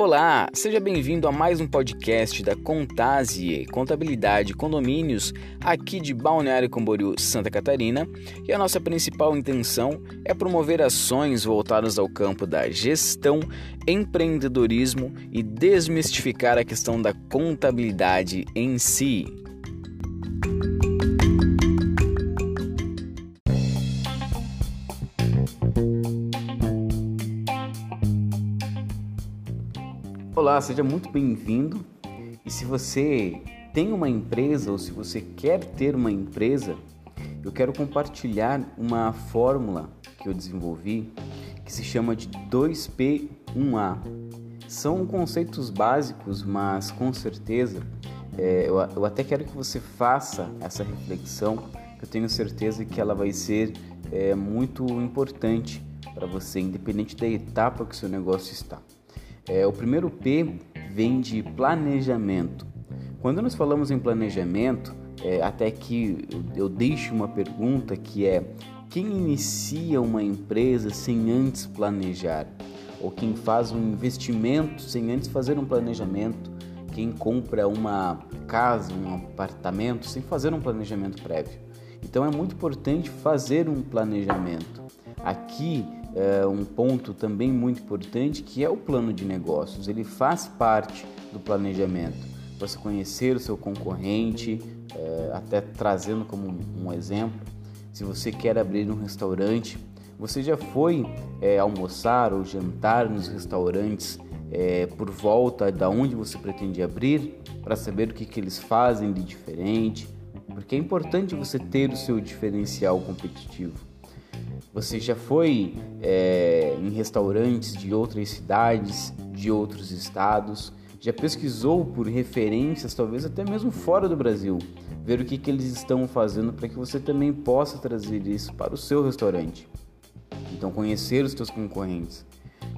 Olá, seja bem-vindo a mais um podcast da Contasie, Contabilidade Condomínios, aqui de Balneário Camboriú, Santa Catarina, e a nossa principal intenção é promover ações voltadas ao campo da gestão, empreendedorismo e desmistificar a questão da contabilidade em si. Olá, seja muito bem-vindo. E se você tem uma empresa ou se você quer ter uma empresa, eu quero compartilhar uma fórmula que eu desenvolvi que se chama de 2P1A. São conceitos básicos, mas com certeza é, eu, eu até quero que você faça essa reflexão, eu tenho certeza que ela vai ser é, muito importante para você, independente da etapa que o seu negócio está. É, o primeiro P vem de planejamento. Quando nós falamos em planejamento, é, até que eu deixo uma pergunta que é: quem inicia uma empresa sem antes planejar? Ou quem faz um investimento sem antes fazer um planejamento? Quem compra uma casa, um apartamento sem fazer um planejamento prévio? Então é muito importante fazer um planejamento. Aqui é, um ponto também muito importante que é o plano de negócios. Ele faz parte do planejamento. Você conhecer o seu concorrente, é, até trazendo como um exemplo, se você quer abrir um restaurante, você já foi é, almoçar ou jantar nos restaurantes é, por volta da onde você pretende abrir para saber o que, que eles fazem de diferente, porque é importante você ter o seu diferencial competitivo. Você já foi é, em restaurantes de outras cidades, de outros estados? Já pesquisou por referências, talvez até mesmo fora do Brasil, ver o que, que eles estão fazendo para que você também possa trazer isso para o seu restaurante? Então, conhecer os seus concorrentes,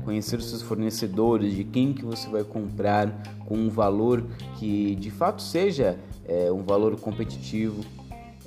conhecer os seus fornecedores, de quem que você vai comprar com um valor que de fato seja é, um valor competitivo,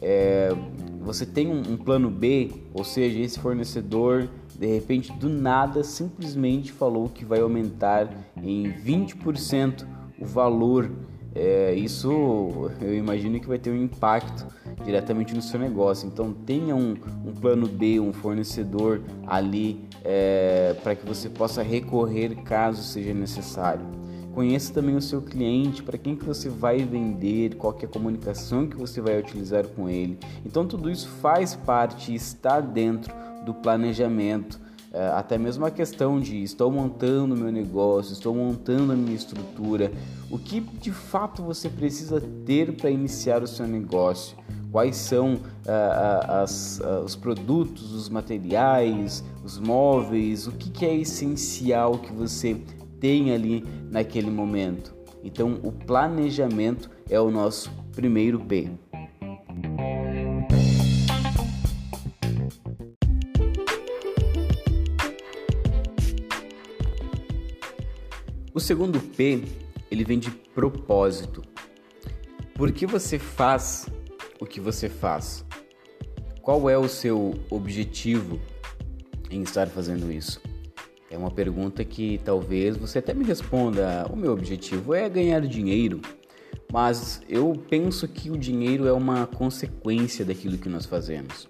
é, você tem um, um, plano B, ou seja, esse fornecedor de repente do nada simplesmente falou que vai aumentar em 20% o valor. É, isso eu imagino que vai ter um impacto diretamente no seu negócio. Então tenha um, um plano B, um fornecedor ali é, para que você possa recorrer caso seja necessário. Conheça também o seu cliente, para quem que você vai vender, qual é a comunicação que você vai utilizar com ele. Então tudo isso faz parte, está dentro do planejamento. É, até mesmo a questão de estou montando meu negócio, estou montando a minha estrutura, o que de fato você precisa ter para iniciar o seu negócio, quais são uh, as, uh, os produtos, os materiais, os móveis, o que, que é essencial que você tem ali naquele momento. Então, o planejamento é o nosso primeiro P. O segundo P, ele vem de propósito. Por que você faz o que você faz? Qual é o seu objetivo em estar fazendo isso? É uma pergunta que talvez você até me responda: o meu objetivo é ganhar dinheiro, mas eu penso que o dinheiro é uma consequência daquilo que nós fazemos.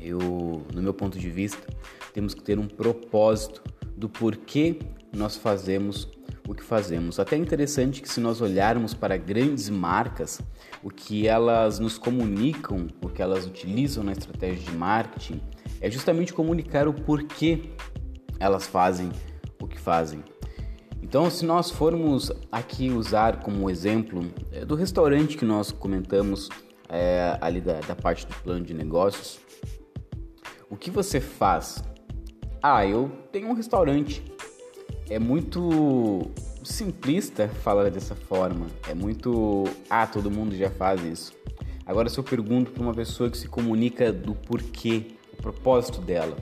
Eu, no meu ponto de vista, temos que ter um propósito do porquê nós fazemos o que fazemos. Até é interessante que se nós olharmos para grandes marcas, o que elas nos comunicam, o que elas utilizam na estratégia de marketing, é justamente comunicar o porquê elas fazem o que fazem. Então, se nós formos aqui usar como exemplo é, do restaurante que nós comentamos é, ali da, da parte do plano de negócios, o que você faz? Ah, eu tenho um restaurante. É muito simplista falar dessa forma. É muito. Ah, todo mundo já faz isso. Agora, se eu pergunto para uma pessoa que se comunica do porquê, o propósito dela,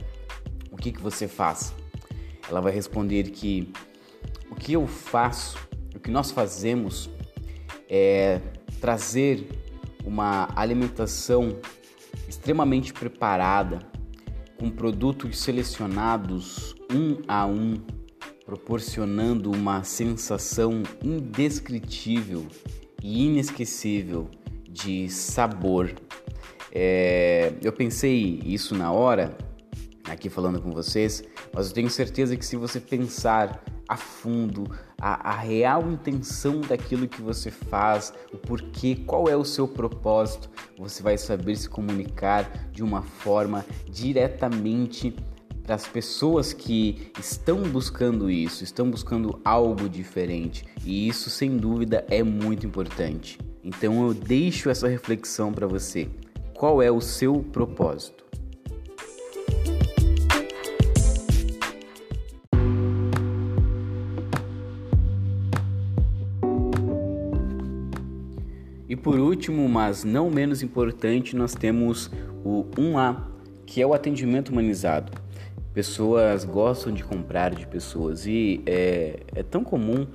o que, que você faz? Ela vai responder que o que eu faço, o que nós fazemos é trazer uma alimentação extremamente preparada, com produtos selecionados um a um, proporcionando uma sensação indescritível e inesquecível de sabor. É, eu pensei isso na hora, aqui falando com vocês, mas eu tenho certeza que se você pensar a fundo a, a, real intenção daquilo que você faz, o porquê, qual é o seu propósito, você vai saber se comunicar de uma forma diretamente para as pessoas que estão buscando isso, estão buscando algo diferente, e isso sem dúvida é muito importante. Então eu deixo essa reflexão para você. Qual é o seu propósito? E por último, mas não menos importante, nós temos o 1A, que é o atendimento humanizado. Pessoas gostam de comprar de pessoas e é, é tão comum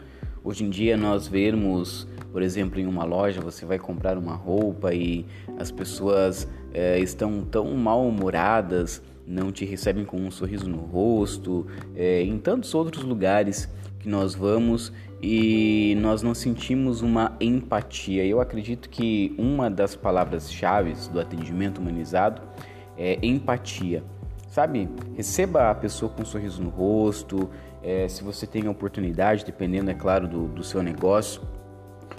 hoje em dia nós vermos, por exemplo, em uma loja você vai comprar uma roupa e as pessoas é, estão tão mal-humoradas, não te recebem com um sorriso no rosto, é, em tantos outros lugares que nós vamos e nós não sentimos uma empatia. Eu acredito que uma das palavras-chave do atendimento humanizado é empatia. Sabe, receba a pessoa com um sorriso no rosto, é, se você tem a oportunidade, dependendo, é claro, do, do seu negócio,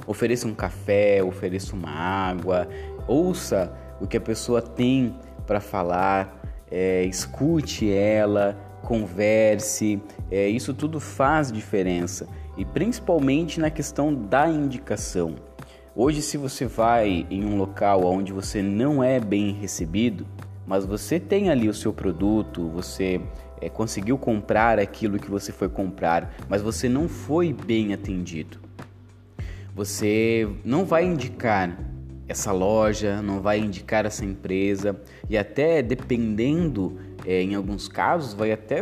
ofereça um café, ofereça uma água, ouça o que a pessoa tem para falar, é, escute ela, converse, é, isso tudo faz diferença e principalmente na questão da indicação. Hoje, se você vai em um local onde você não é bem recebido, mas você tem ali o seu produto, você é, conseguiu comprar aquilo que você foi comprar, mas você não foi bem atendido. Você não vai indicar essa loja, não vai indicar essa empresa e até dependendo, é, em alguns casos, vai até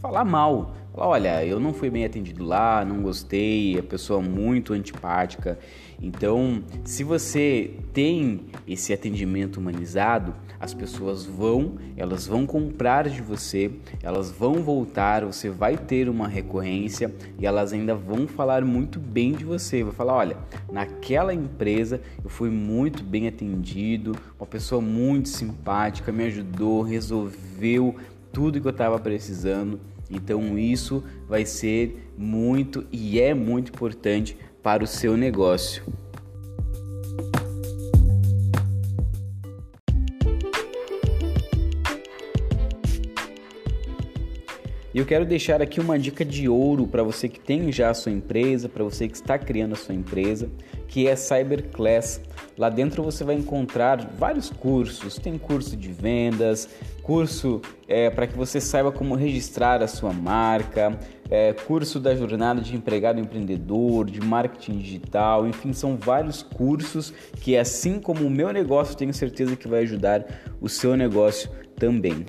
falar mal Olha, eu não fui bem atendido lá, não gostei, a pessoa muito antipática. Então, se você tem esse atendimento humanizado, as pessoas vão, elas vão comprar de você, elas vão voltar, você vai ter uma recorrência e elas ainda vão falar muito bem de você. Vai falar, olha, naquela empresa eu fui muito bem atendido, uma pessoa muito simpática, me ajudou, resolveu tudo que eu estava precisando. Então isso vai ser muito e é muito importante para o seu negócio. E eu quero deixar aqui uma dica de ouro para você que tem já a sua empresa, para você que está criando a sua empresa, que é Cyberclass. Lá dentro você vai encontrar vários cursos, tem curso de vendas, curso é, para que você saiba como registrar a sua marca, é, curso da jornada de empregado empreendedor, de marketing digital, enfim, são vários cursos que, assim como o meu negócio, tenho certeza que vai ajudar o seu negócio também.